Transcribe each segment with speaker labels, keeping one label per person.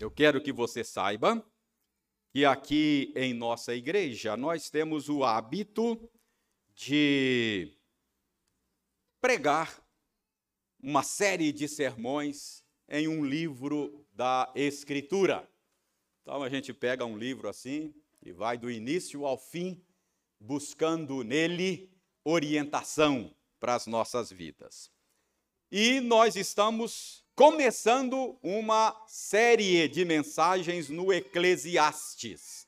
Speaker 1: Eu quero que você saiba que aqui em nossa igreja nós temos o hábito de pregar uma série de sermões em um livro da Escritura. Então a gente pega um livro assim e vai do início ao fim, buscando nele orientação para as nossas vidas. E nós estamos começando uma série de mensagens no Eclesiastes.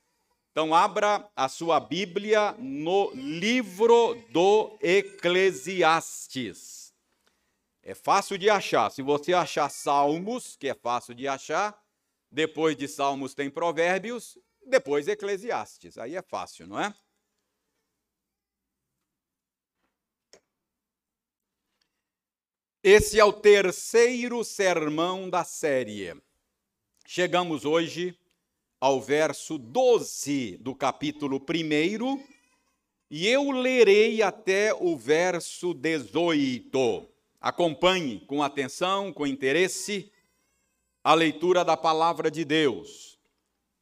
Speaker 1: Então, abra a sua Bíblia no livro do Eclesiastes. É fácil de achar. Se você achar Salmos, que é fácil de achar, depois de Salmos tem Provérbios, depois Eclesiastes. Aí é fácil, não é? Esse é o terceiro sermão da série. Chegamos hoje ao verso 12 do capítulo 1 e eu lerei até o verso 18. Acompanhe com atenção, com interesse, a leitura da palavra de Deus.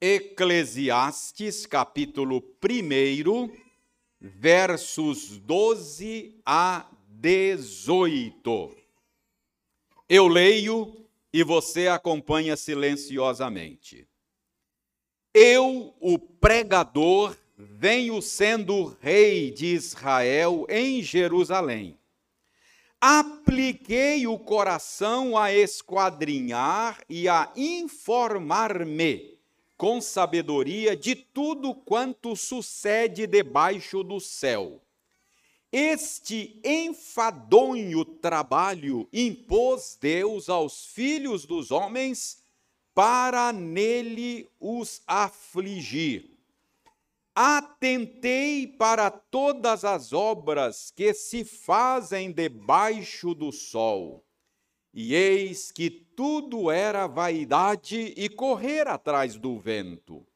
Speaker 1: Eclesiastes, capítulo 1, versos 12 a 18. Eu leio e você acompanha silenciosamente. Eu, o pregador, venho sendo rei de Israel em Jerusalém. Apliquei o coração a esquadrinhar e a informar-me com sabedoria de tudo quanto sucede debaixo do céu este enfadonho trabalho impôs Deus aos filhos dos homens para nele os afligir. Atentei para todas as obras que se fazem debaixo do sol, e eis que tudo era vaidade e correr atrás do vento.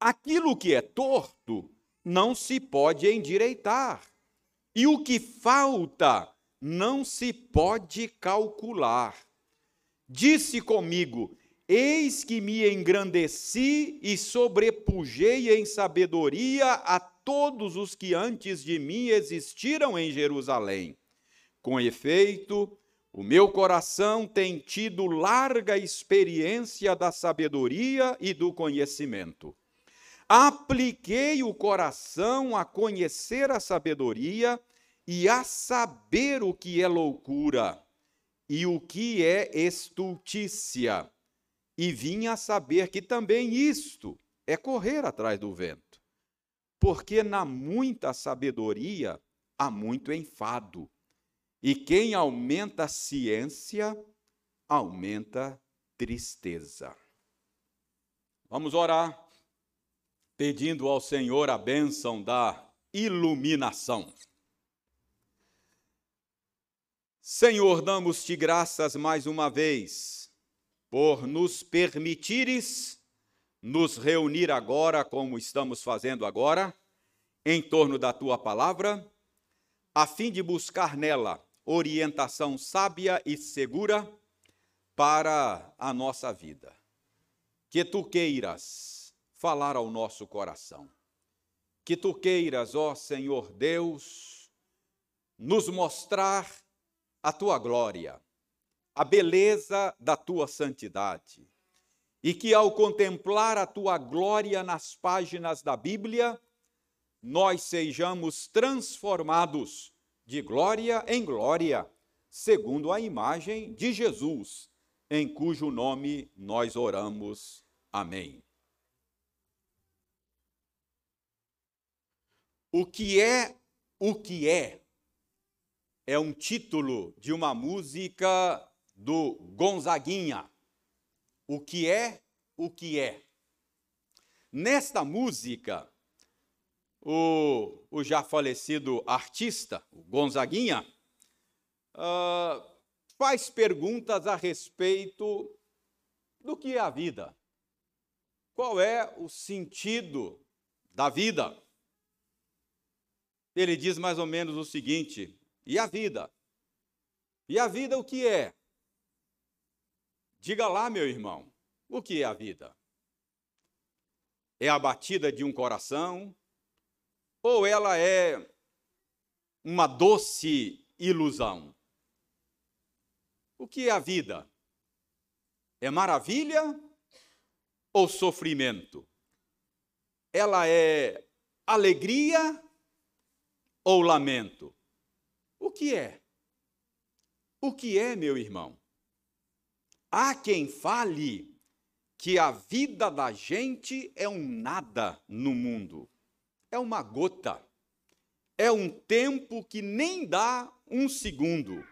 Speaker 1: Aquilo que é torto não se pode endireitar e o que falta não se pode calcular. Disse comigo: Eis que me engrandeci e sobrepujei em sabedoria a todos os que antes de mim existiram em Jerusalém. Com efeito, o meu coração tem tido larga experiência da sabedoria e do conhecimento. Apliquei o coração a conhecer a sabedoria e a saber o que é loucura e o que é estultícia. E vim a saber que também isto é correr atrás do vento. Porque na muita sabedoria há muito enfado. E quem aumenta a ciência, aumenta tristeza. Vamos orar pedindo ao Senhor a bênção da iluminação. Senhor, damos-te graças mais uma vez por nos permitires nos reunir agora, como estamos fazendo agora, em torno da tua palavra, a fim de buscar nela orientação sábia e segura para a nossa vida. Que tu queiras falar ao nosso coração. Que tu queiras, ó Senhor Deus, nos mostrar a tua glória, a beleza da tua santidade. E que ao contemplar a tua glória nas páginas da Bíblia, nós sejamos transformados de glória em glória, segundo a imagem de Jesus, em cujo nome nós oramos. Amém. O que é o que é? É um título de uma música do Gonzaguinha. O que é o que é? Nesta música, o, o já falecido artista, o Gonzaguinha, uh, faz perguntas a respeito do que é a vida. Qual é o sentido da vida? Ele diz mais ou menos o seguinte: e a vida? E a vida o que é? Diga lá, meu irmão, O que é a vida? É a batida de um coração? Ou ela é uma doce ilusão? O que é a vida? É maravilha ou sofrimento? Ela é alegria ou lamento? O que é? O que é, meu irmão? Há quem fale que a vida da gente é um nada no mundo, é uma gota, é um tempo que nem dá um segundo.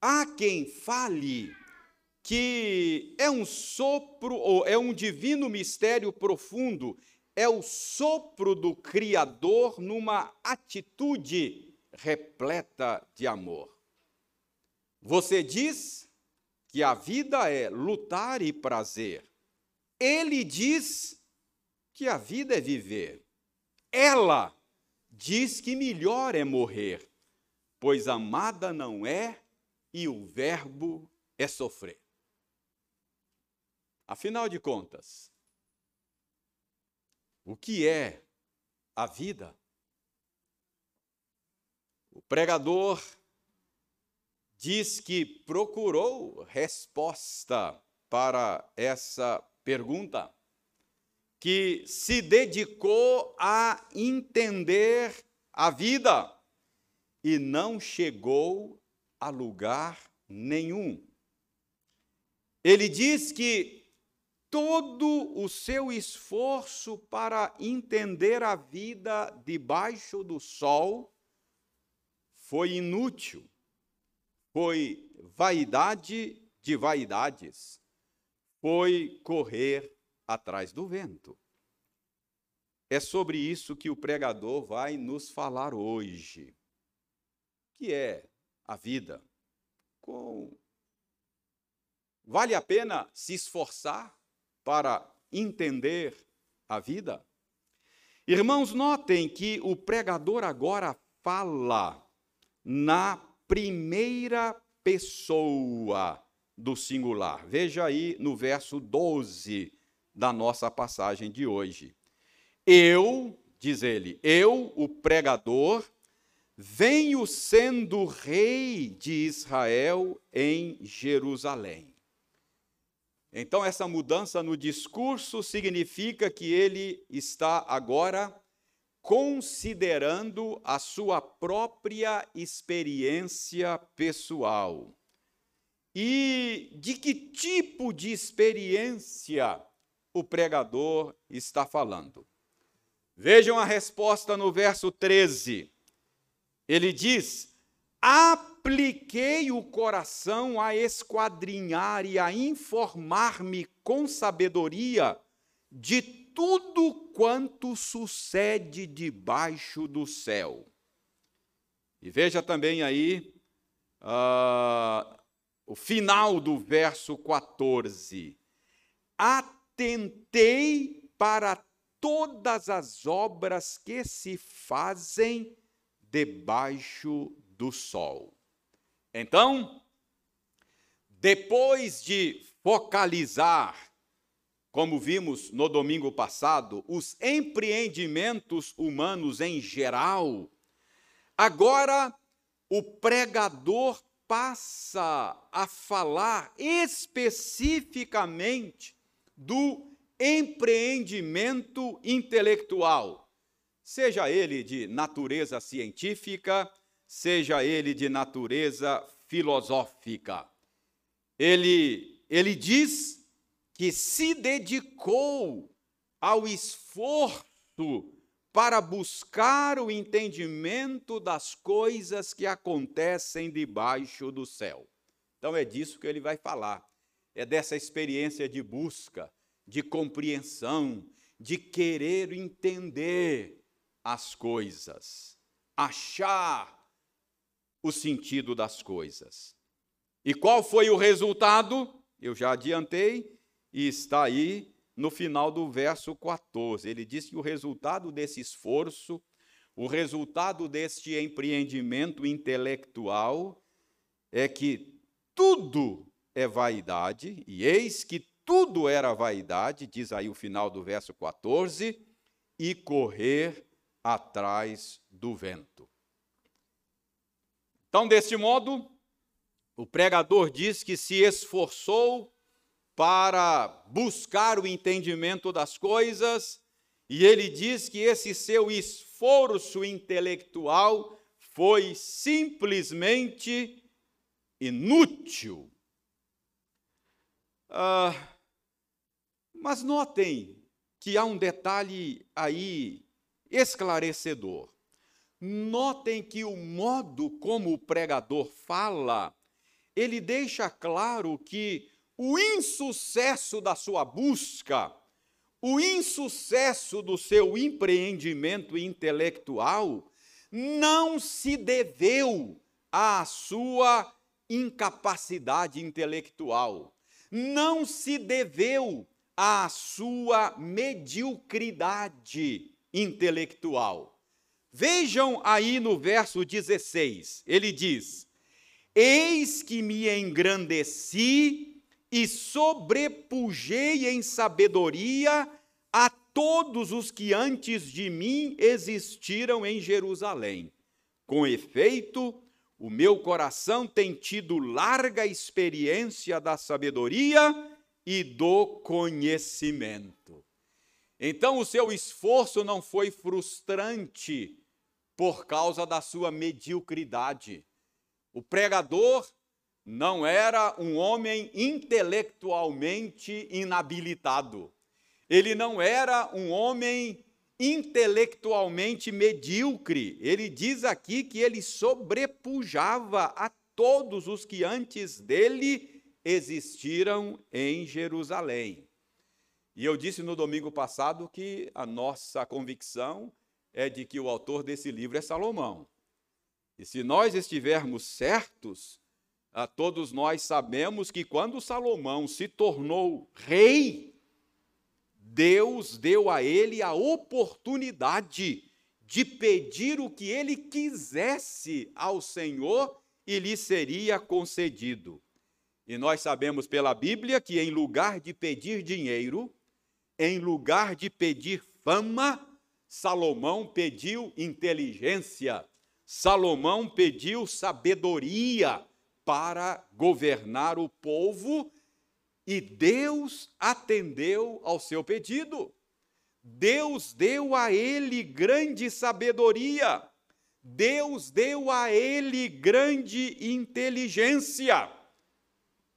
Speaker 1: Há quem fale que é um sopro ou é um divino mistério profundo, é o sopro do Criador numa atitude repleta de amor. Você diz que a vida é lutar e prazer. Ele diz que a vida é viver. Ela diz que melhor é morrer, pois amada não é e o verbo é sofrer. Afinal de contas, o que é a vida? O pregador diz que procurou resposta para essa pergunta, que se dedicou a entender a vida e não chegou a lugar nenhum. Ele diz que todo o seu esforço para entender a vida debaixo do sol foi inútil foi vaidade de vaidades, foi correr atrás do vento. É sobre isso que o pregador vai nos falar hoje, que é a vida. Com... Vale a pena se esforçar para entender a vida? Irmãos, notem que o pregador agora fala na primeira pessoa do singular. Veja aí no verso 12 da nossa passagem de hoje. Eu, diz ele, eu, o pregador, venho sendo rei de Israel em Jerusalém. Então, essa mudança no discurso significa que ele está agora considerando a sua própria experiência pessoal. E de que tipo de experiência o pregador está falando? Vejam a resposta no verso 13. Ele diz: Apliquei o coração a esquadrinhar e a informar-me com sabedoria de tudo quanto sucede debaixo do céu. E veja também aí uh, o final do verso 14. Atentei para todas as obras que se fazem debaixo do sol. Então, depois de focalizar como vimos no domingo passado, os empreendimentos humanos em geral, agora o pregador passa a falar especificamente do empreendimento intelectual, seja ele de natureza científica, seja ele de natureza filosófica. Ele, ele diz que se dedicou ao esforço para buscar o entendimento das coisas que acontecem debaixo do céu. Então é disso que ele vai falar. É dessa experiência de busca, de compreensão, de querer entender as coisas, achar o sentido das coisas. E qual foi o resultado? Eu já adiantei, e está aí no final do verso 14. Ele diz que o resultado desse esforço, o resultado deste empreendimento intelectual é que tudo é vaidade, e eis que tudo era vaidade, diz aí o final do verso 14, e correr atrás do vento. Então, deste modo, o pregador diz que se esforçou para buscar o entendimento das coisas, e ele diz que esse seu esforço intelectual foi simplesmente inútil. Ah, mas notem que há um detalhe aí esclarecedor. Notem que o modo como o pregador fala, ele deixa claro que o insucesso da sua busca, o insucesso do seu empreendimento intelectual, não se deveu à sua incapacidade intelectual, não se deveu à sua mediocridade intelectual. Vejam aí no verso 16, ele diz: Eis que me engrandeci e sobrepujei em sabedoria a todos os que antes de mim existiram em Jerusalém. Com efeito, o meu coração tem tido larga experiência da sabedoria e do conhecimento. Então, o seu esforço não foi frustrante por causa da sua mediocridade. O pregador não era um homem intelectualmente inabilitado. Ele não era um homem intelectualmente medíocre. Ele diz aqui que ele sobrepujava a todos os que antes dele existiram em Jerusalém. E eu disse no domingo passado que a nossa convicção é de que o autor desse livro é Salomão. E se nós estivermos certos, a todos nós sabemos que quando Salomão se tornou rei, Deus deu a ele a oportunidade de pedir o que ele quisesse ao Senhor e lhe seria concedido. E nós sabemos pela Bíblia que, em lugar de pedir dinheiro, em lugar de pedir fama, Salomão pediu inteligência, Salomão pediu sabedoria para governar o povo e Deus atendeu ao seu pedido. Deus deu a ele grande sabedoria. Deus deu a ele grande inteligência.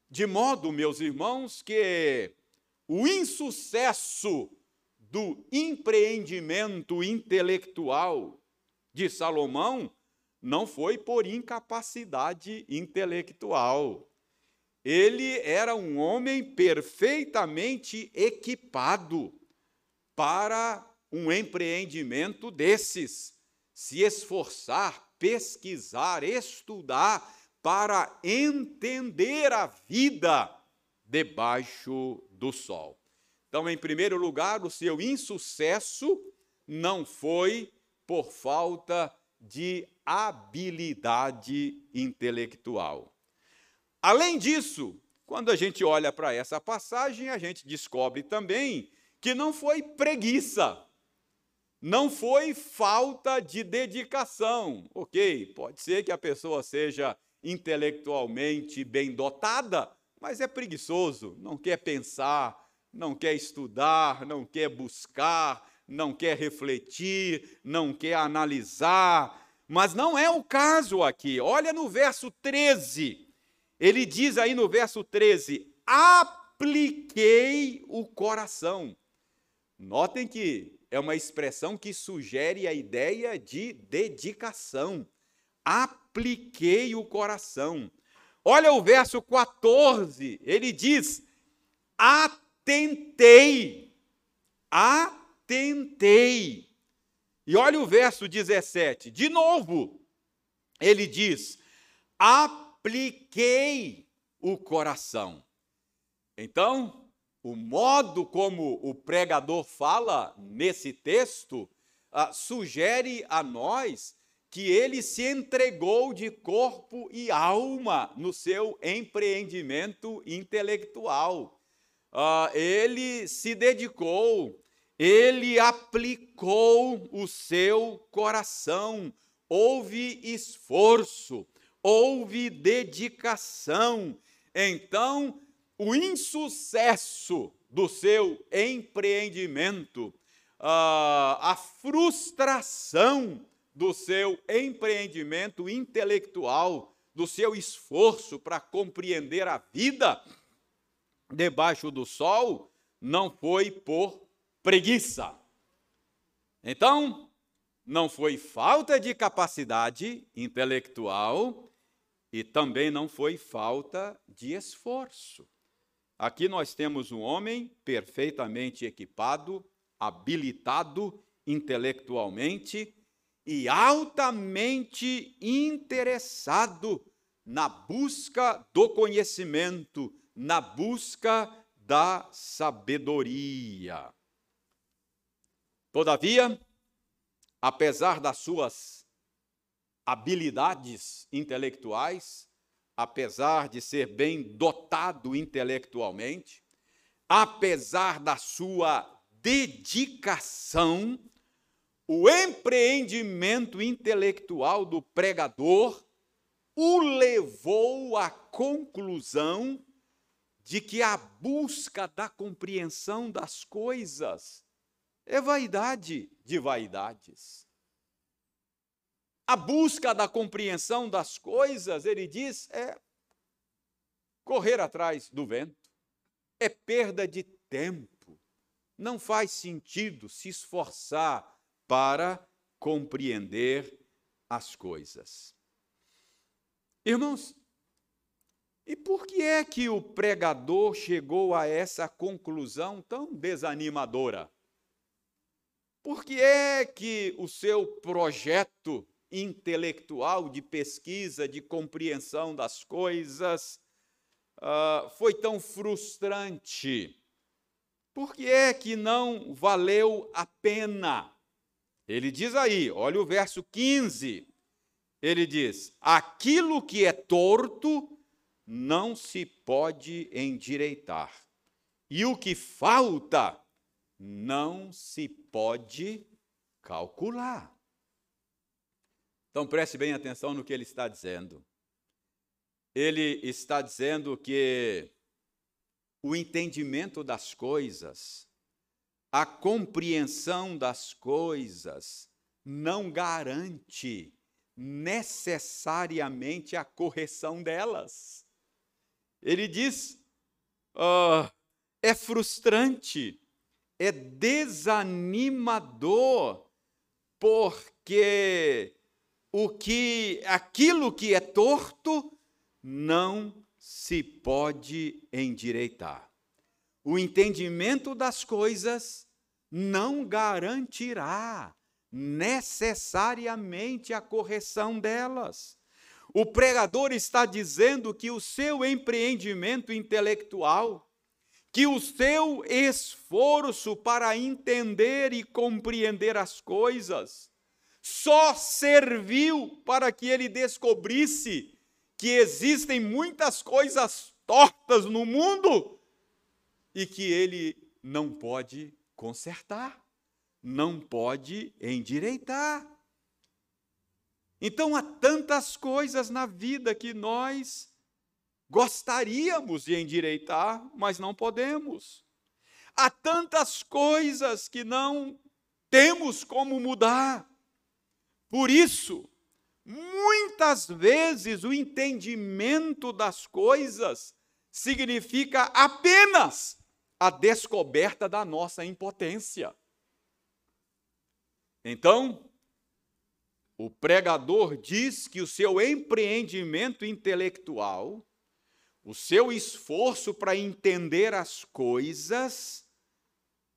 Speaker 1: De modo, meus irmãos, que o insucesso do empreendimento intelectual de Salomão não foi por incapacidade intelectual ele era um homem perfeitamente equipado para um empreendimento desses. Se esforçar, pesquisar, estudar para entender a vida debaixo do sol. Então, em primeiro lugar, o seu insucesso não foi por falta de habilidade intelectual. Além disso, quando a gente olha para essa passagem, a gente descobre também que não foi preguiça, não foi falta de dedicação. Ok, pode ser que a pessoa seja intelectualmente bem dotada, mas é preguiçoso, não quer pensar, não quer estudar, não quer buscar, não quer refletir, não quer analisar. Mas não é o caso aqui. Olha no verso 13. Ele diz aí no verso 13: apliquei o coração. Notem que é uma expressão que sugere a ideia de dedicação. Apliquei o coração. Olha o verso 14, ele diz: atentei. Atentei. E olha o verso 17, de novo, ele diz: apliquei o coração. Então, o modo como o pregador fala nesse texto ah, sugere a nós que ele se entregou de corpo e alma no seu empreendimento intelectual. Uh, ele se dedicou, ele aplicou o seu coração, houve esforço, houve dedicação. Então, o insucesso do seu empreendimento, uh, a frustração do seu empreendimento intelectual, do seu esforço para compreender a vida debaixo do sol, não foi por preguiça. Então, não foi falta de capacidade intelectual e também não foi falta de esforço. Aqui nós temos um homem perfeitamente equipado, habilitado intelectualmente e altamente interessado na busca do conhecimento, na busca da sabedoria. Todavia, apesar das suas habilidades intelectuais, apesar de ser bem dotado intelectualmente, apesar da sua dedicação, o empreendimento intelectual do pregador o levou à conclusão de que a busca da compreensão das coisas é vaidade de vaidades. A busca da compreensão das coisas, ele diz, é correr atrás do vento, é perda de tempo. Não faz sentido se esforçar para compreender as coisas. Irmãos, e por que é que o pregador chegou a essa conclusão tão desanimadora? Por que é que o seu projeto intelectual de pesquisa, de compreensão das coisas, uh, foi tão frustrante? Por que é que não valeu a pena? Ele diz aí, olha o verso 15. Ele diz: aquilo que é torto não se pode endireitar, e o que falta não se pode calcular. Então preste bem atenção no que ele está dizendo. Ele está dizendo que o entendimento das coisas, a compreensão das coisas, não garante necessariamente a correção delas. Ele diz: uh, é frustrante, é desanimador, porque o que aquilo que é torto não se pode endireitar. O entendimento das coisas não garantirá necessariamente a correção delas. O pregador está dizendo que o seu empreendimento intelectual, que o seu esforço para entender e compreender as coisas, só serviu para que ele descobrisse que existem muitas coisas tortas no mundo e que ele não pode consertar, não pode endireitar. Então há tantas coisas na vida que nós gostaríamos de endireitar, mas não podemos. Há tantas coisas que não temos como mudar. Por isso, muitas vezes o entendimento das coisas significa apenas a descoberta da nossa impotência. Então, o pregador diz que o seu empreendimento intelectual, o seu esforço para entender as coisas,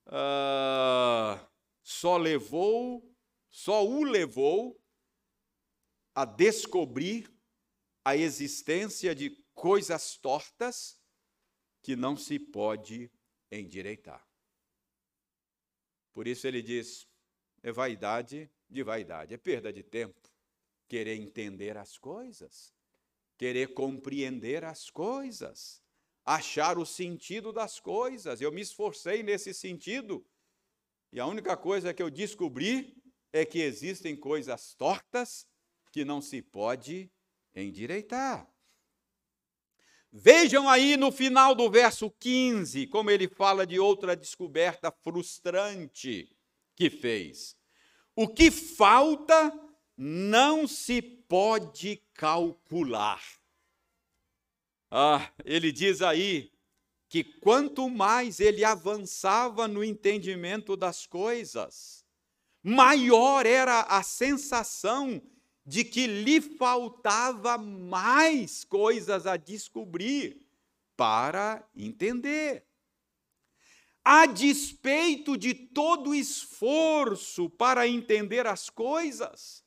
Speaker 1: uh, só levou, só o levou a descobrir a existência de coisas tortas que não se pode endireitar. Por isso ele diz: é vaidade de vaidade, é perda de tempo. Querer entender as coisas, querer compreender as coisas. achar o sentido das coisas. Eu me esforcei nesse sentido. E a única coisa que eu descobri é que existem coisas tortas que não se pode endireitar. Vejam aí no final do verso 15, como ele fala de outra descoberta frustrante que fez. O que falta não se pode calcular. Ah, ele diz aí que quanto mais ele avançava no entendimento das coisas, maior era a sensação de que lhe faltava mais coisas a descobrir para entender. A despeito de todo esforço para entender as coisas,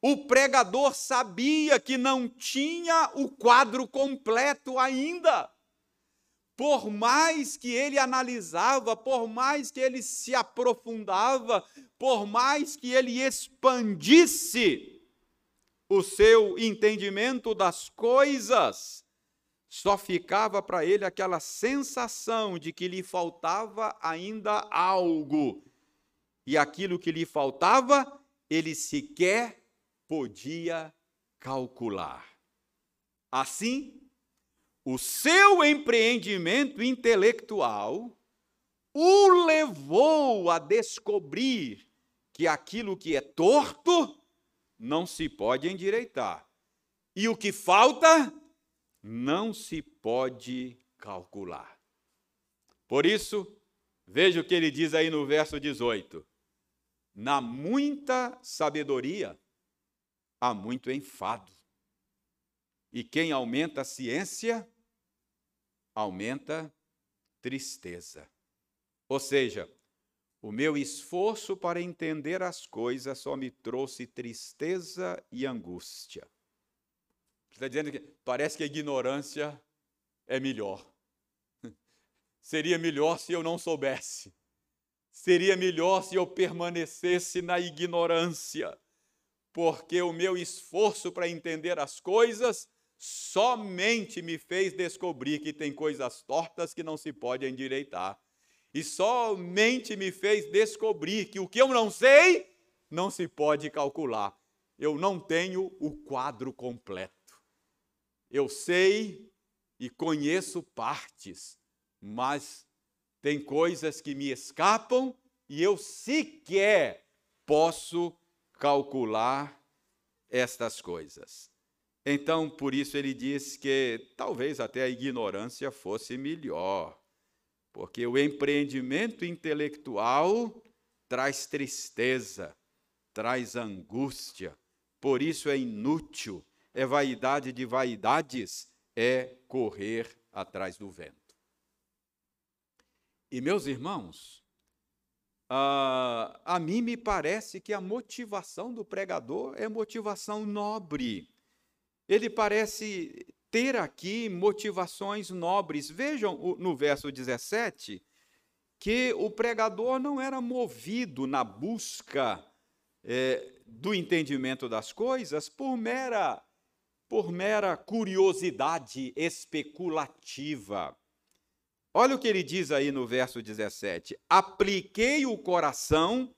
Speaker 1: o pregador sabia que não tinha o quadro completo ainda. Por mais que ele analisava, por mais que ele se aprofundava, por mais que ele expandisse o seu entendimento das coisas, só ficava para ele aquela sensação de que lhe faltava ainda algo. E aquilo que lhe faltava, ele sequer podia calcular. Assim, o seu empreendimento intelectual o levou a descobrir que aquilo que é torto não se pode endireitar. E o que falta não se pode calcular. Por isso, veja o que ele diz aí no verso 18: Na muita sabedoria há muito enfado. E quem aumenta a ciência, aumenta tristeza. Ou seja, o meu esforço para entender as coisas só me trouxe tristeza e angústia. Está dizendo que parece que a ignorância é melhor. Seria melhor se eu não soubesse. Seria melhor se eu permanecesse na ignorância. Porque o meu esforço para entender as coisas somente me fez descobrir que tem coisas tortas que não se pode endireitar e somente me fez descobrir que o que eu não sei não se pode calcular. Eu não tenho o quadro completo. Eu sei e conheço partes, mas tem coisas que me escapam e eu sequer posso calcular estas coisas. Então, por isso ele diz que talvez até a ignorância fosse melhor porque o empreendimento intelectual traz tristeza, traz angústia, por isso é inútil, é vaidade de vaidades, é correr atrás do vento. E meus irmãos, a, a mim me parece que a motivação do pregador é motivação nobre. Ele parece ter aqui motivações nobres. Vejam no verso 17 que o pregador não era movido na busca é, do entendimento das coisas por mera, por mera curiosidade especulativa. Olha o que ele diz aí no verso 17: Apliquei o coração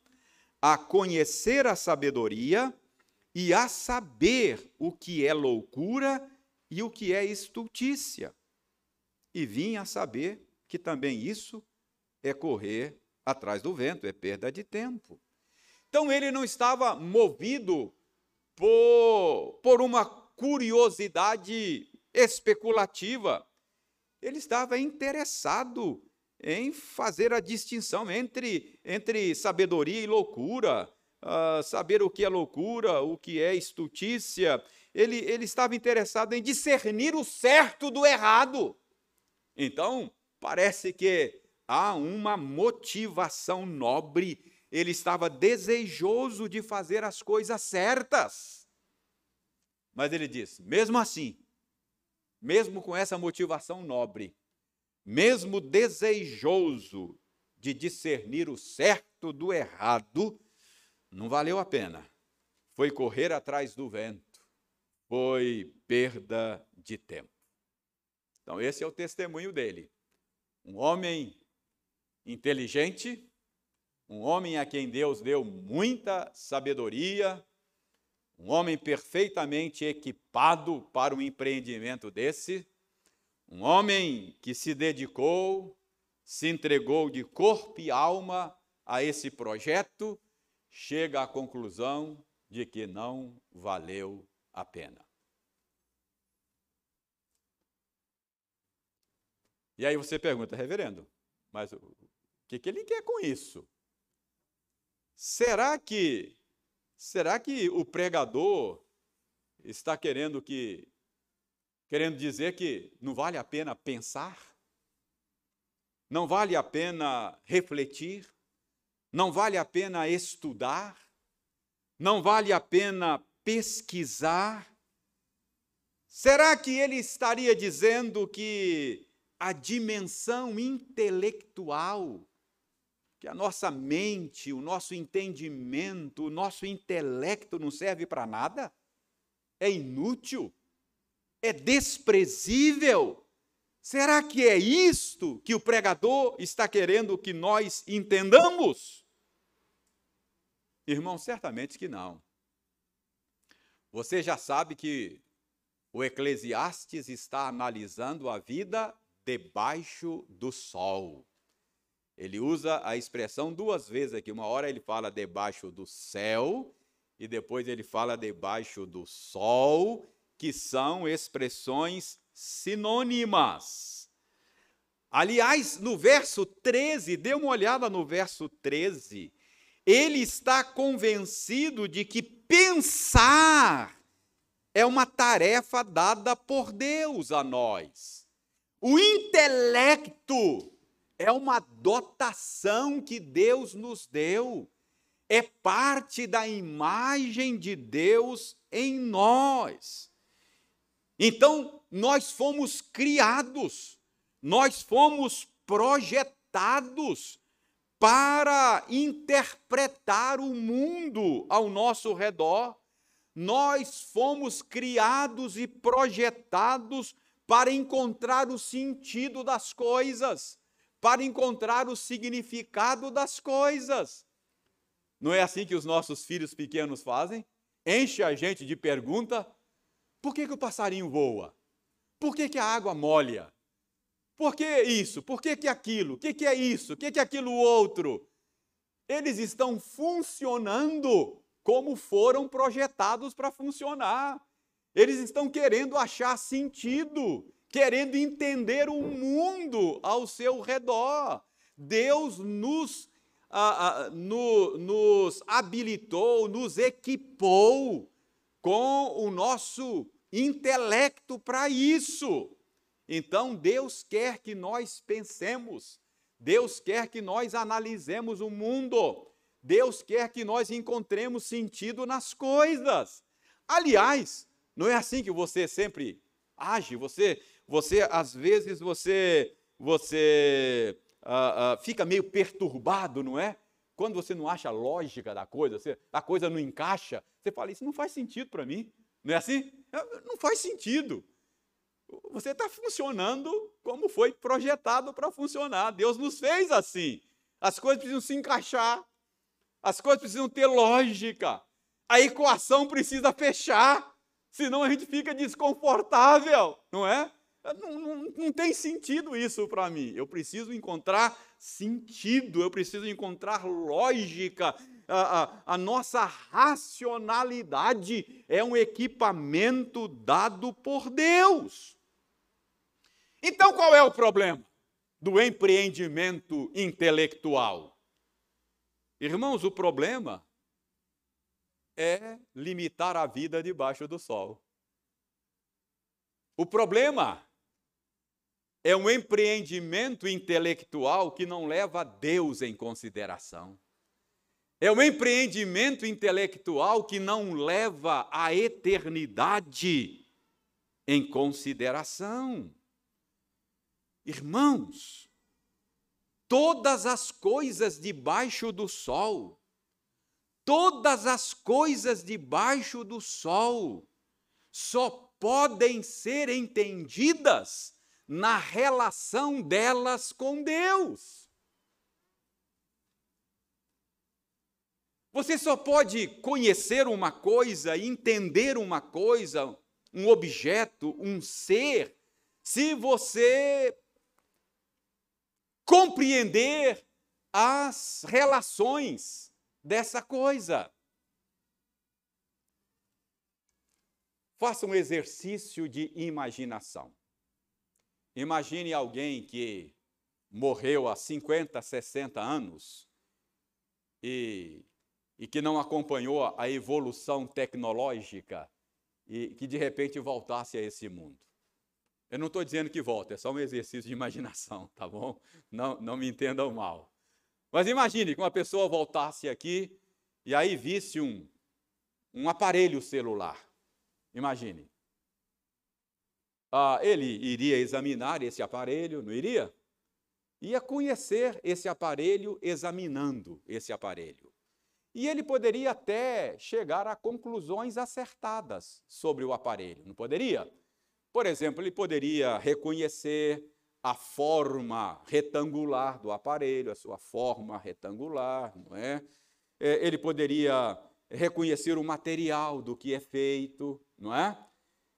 Speaker 1: a conhecer a sabedoria e a saber o que é loucura e o que é estultícia. E vim a saber que também isso é correr atrás do vento, é perda de tempo. Então ele não estava movido por, por uma curiosidade especulativa. Ele estava interessado em fazer a distinção entre, entre sabedoria e loucura, uh, saber o que é loucura, o que é estultícia, ele, ele estava interessado em discernir o certo do errado. Então, parece que há uma motivação nobre, ele estava desejoso de fazer as coisas certas. Mas ele diz: mesmo assim, mesmo com essa motivação nobre, mesmo desejoso de discernir o certo do errado, não valeu a pena. Foi correr atrás do vento foi perda de tempo. Então, esse é o testemunho dele. Um homem inteligente, um homem a quem Deus deu muita sabedoria, um homem perfeitamente equipado para um empreendimento desse, um homem que se dedicou, se entregou de corpo e alma a esse projeto, chega à conclusão de que não valeu a pena. E aí você pergunta, reverendo, mas o que, que ele quer com isso? Será que será que o pregador está querendo que querendo dizer que não vale a pena pensar? Não vale a pena refletir? Não vale a pena estudar? Não vale a pena pesquisar? Será que ele estaria dizendo que a dimensão intelectual, que a nossa mente, o nosso entendimento, o nosso intelecto não serve para nada? É inútil? É desprezível? Será que é isto que o pregador está querendo que nós entendamos? Irmão, certamente que não. Você já sabe que o Eclesiastes está analisando a vida debaixo do sol. Ele usa a expressão duas vezes aqui. Uma hora ele fala debaixo do céu e depois ele fala debaixo do sol, que são expressões sinônimas. Aliás, no verso 13, dê uma olhada no verso 13. Ele está convencido de que pensar é uma tarefa dada por Deus a nós. O intelecto é uma dotação que Deus nos deu, é parte da imagem de Deus em nós. Então, nós fomos criados, nós fomos projetados para interpretar o mundo ao nosso redor. Nós fomos criados e projetados para encontrar o sentido das coisas, para encontrar o significado das coisas. Não é assim que os nossos filhos pequenos fazem? Enche a gente de pergunta: por que, que o passarinho voa? Por que, que a água molha? Por que isso? Por que, que aquilo? O que, que é isso? O que, que é aquilo outro? Eles estão funcionando como foram projetados para funcionar. Eles estão querendo achar sentido, querendo entender o mundo ao seu redor. Deus nos, ah, ah, no, nos habilitou, nos equipou com o nosso intelecto para isso. Então, Deus quer que nós pensemos, Deus quer que nós analisemos o mundo, Deus quer que nós encontremos sentido nas coisas. Aliás, não é assim que você sempre age. Você, você às vezes você, você uh, uh, fica meio perturbado, não é? Quando você não acha lógica da coisa, você, a coisa não encaixa, você fala isso não faz sentido para mim. Não é assim? É, não faz sentido. Você está funcionando como foi projetado para funcionar. Deus nos fez assim. As coisas precisam se encaixar. As coisas precisam ter lógica. A equação precisa fechar senão a gente fica desconfortável, não é? Não, não, não tem sentido isso para mim. Eu preciso encontrar sentido, eu preciso encontrar lógica. A, a, a nossa racionalidade é um equipamento dado por Deus. Então qual é o problema do empreendimento intelectual? Irmãos, o problema é limitar a vida debaixo do sol. O problema é um empreendimento intelectual que não leva Deus em consideração. É um empreendimento intelectual que não leva a eternidade em consideração. Irmãos, todas as coisas debaixo do sol todas as coisas debaixo do sol só podem ser entendidas na relação delas com Deus. Você só pode conhecer uma coisa, entender uma coisa, um objeto, um ser, se você compreender as relações dessa coisa. Faça um exercício de imaginação. Imagine alguém que morreu há 50, 60 anos e e que não acompanhou a evolução tecnológica e que de repente voltasse a esse mundo. Eu não estou dizendo que volta, é só um exercício de imaginação, tá bom? Não, não me entendam mal. Mas imagine que uma pessoa voltasse aqui e aí visse um, um aparelho celular. Imagine. Ah, ele iria examinar esse aparelho, não iria? Ia conhecer esse aparelho examinando esse aparelho. E ele poderia até chegar a conclusões acertadas sobre o aparelho, não poderia? Por exemplo, ele poderia reconhecer a forma retangular do aparelho, a sua forma retangular, não é? é? Ele poderia reconhecer o material do que é feito, não é?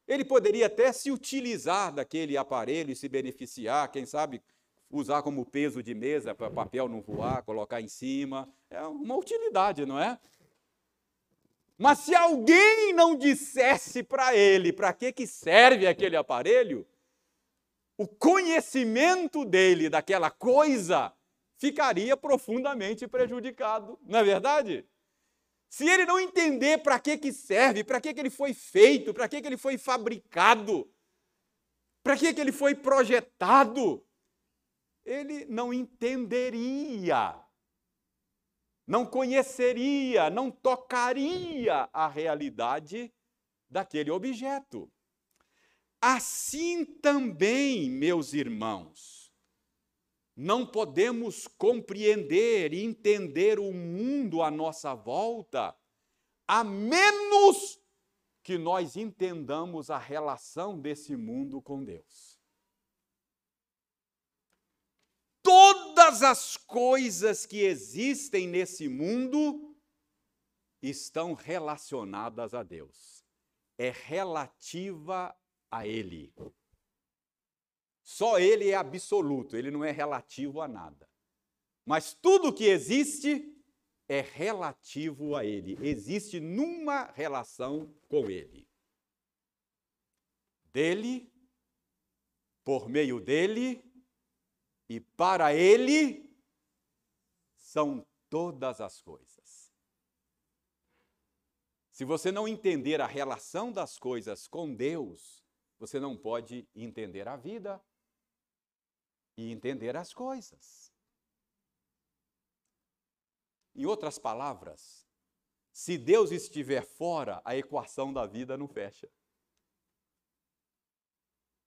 Speaker 1: Ele poderia até se utilizar daquele aparelho e se beneficiar, quem sabe usar como peso de mesa para papel não voar, colocar em cima. É uma utilidade, não é? Mas se alguém não dissesse para ele para que, que serve aquele aparelho, o conhecimento dele daquela coisa ficaria profundamente prejudicado, não é verdade? Se ele não entender para que, que serve, para que, que ele foi feito, para que, que ele foi fabricado, para que, que ele foi projetado, ele não entenderia, não conheceria, não tocaria a realidade daquele objeto. Assim também, meus irmãos, não podemos compreender e entender o mundo à nossa volta, a menos que nós entendamos a relação desse mundo com Deus. todas as coisas que existem nesse mundo estão relacionadas a Deus. É relativa a Ele. Só Ele é absoluto, Ele não é relativo a nada. Mas tudo que existe é relativo a Ele, existe numa relação com Ele. Dele, por meio dele e para Ele são todas as coisas. Se você não entender a relação das coisas com Deus, você não pode entender a vida e entender as coisas. Em outras palavras, se Deus estiver fora, a equação da vida não fecha.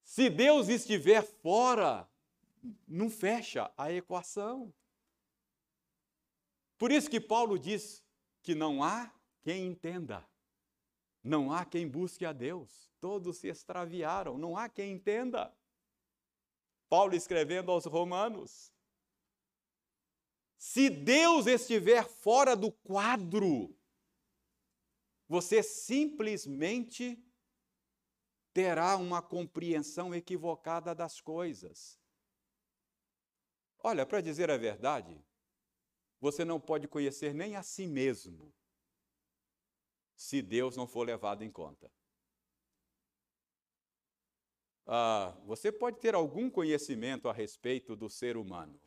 Speaker 1: Se Deus estiver fora, não fecha a equação. Por isso que Paulo diz que não há quem entenda, não há quem busque a Deus, todos se extraviaram, não há quem entenda. Paulo escrevendo aos Romanos: se Deus estiver fora do quadro, você simplesmente terá uma compreensão equivocada das coisas. Olha, para dizer a verdade, você não pode conhecer nem a si mesmo se Deus não for levado em conta. Ah, você pode ter algum conhecimento a respeito do ser humano.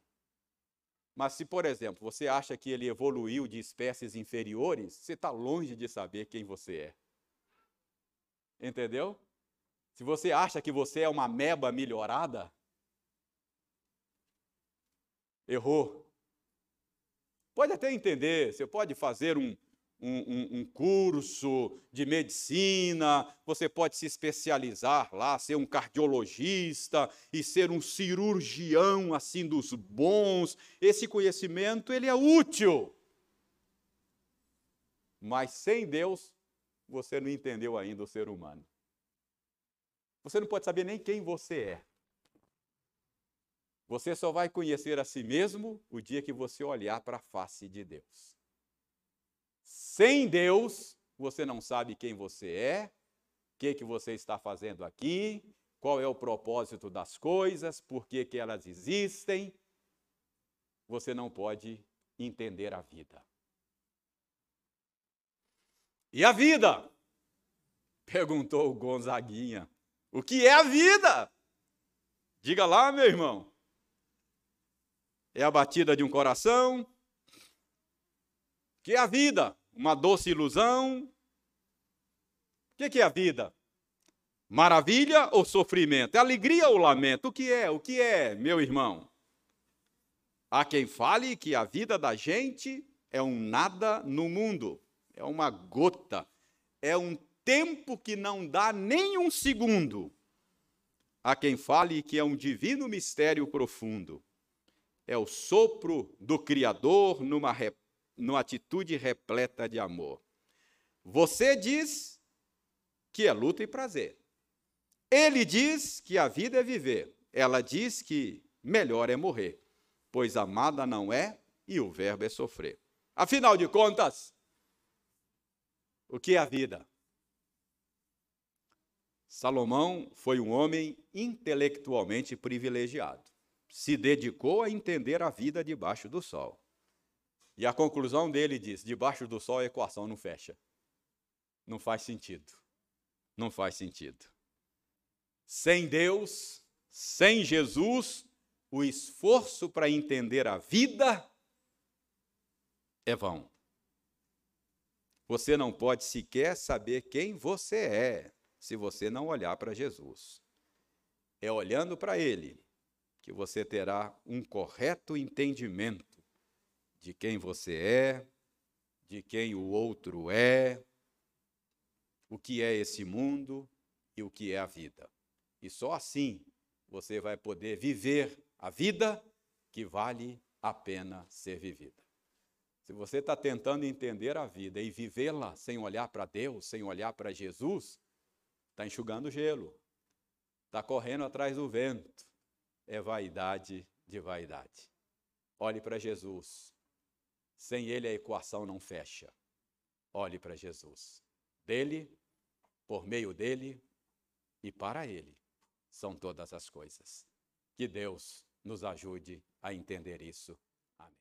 Speaker 1: Mas se, por exemplo, você acha que ele evoluiu de espécies inferiores, você está longe de saber quem você é. Entendeu? Se você acha que você é uma meba melhorada, errou. Pode até entender, você pode fazer um, um, um, curso de medicina, você pode se especializar lá, ser um cardiologista e ser um cirurgião assim dos bons. Esse conhecimento ele é útil. Mas sem Deus, você não entendeu ainda o ser humano. Você não pode saber nem quem você é. Você só vai conhecer a si mesmo o dia que você olhar para a face de Deus. Sem Deus, você não sabe quem você é, o que, que você está fazendo aqui, qual é o propósito das coisas, por que, que elas existem. Você não pode entender a vida. E a vida? Perguntou o Gonzaguinha. O que é a vida? Diga lá, meu irmão. É a batida de um coração? O que é a vida? Uma doce ilusão? O que é a vida? Maravilha ou sofrimento? É alegria ou lamento? O que é? O que é, meu irmão? Há quem fale que a vida da gente é um nada no mundo, é uma gota, é um tempo que não dá nem um segundo. Há quem fale que é um divino mistério profundo. É o sopro do Criador numa, numa atitude repleta de amor. Você diz que é luta e prazer. Ele diz que a vida é viver. Ela diz que melhor é morrer, pois amada não é e o verbo é sofrer. Afinal de contas, o que é a vida? Salomão foi um homem intelectualmente privilegiado. Se dedicou a entender a vida debaixo do sol. E a conclusão dele diz: debaixo do sol a equação não fecha. Não faz sentido. Não faz sentido. Sem Deus, sem Jesus, o esforço para entender a vida é vão. Você não pode sequer saber quem você é se você não olhar para Jesus. É olhando para Ele que você terá um correto entendimento de quem você é, de quem o outro é, o que é esse mundo e o que é a vida. E só assim você vai poder viver a vida que vale a pena ser vivida. Se você está tentando entender a vida e vivê-la sem olhar para Deus, sem olhar para Jesus, Está enxugando gelo. Está correndo atrás do vento. É vaidade de vaidade. Olhe para Jesus. Sem ele a equação não fecha. Olhe para Jesus. Dele, por meio dele e para ele são todas as coisas. Que Deus nos ajude a entender isso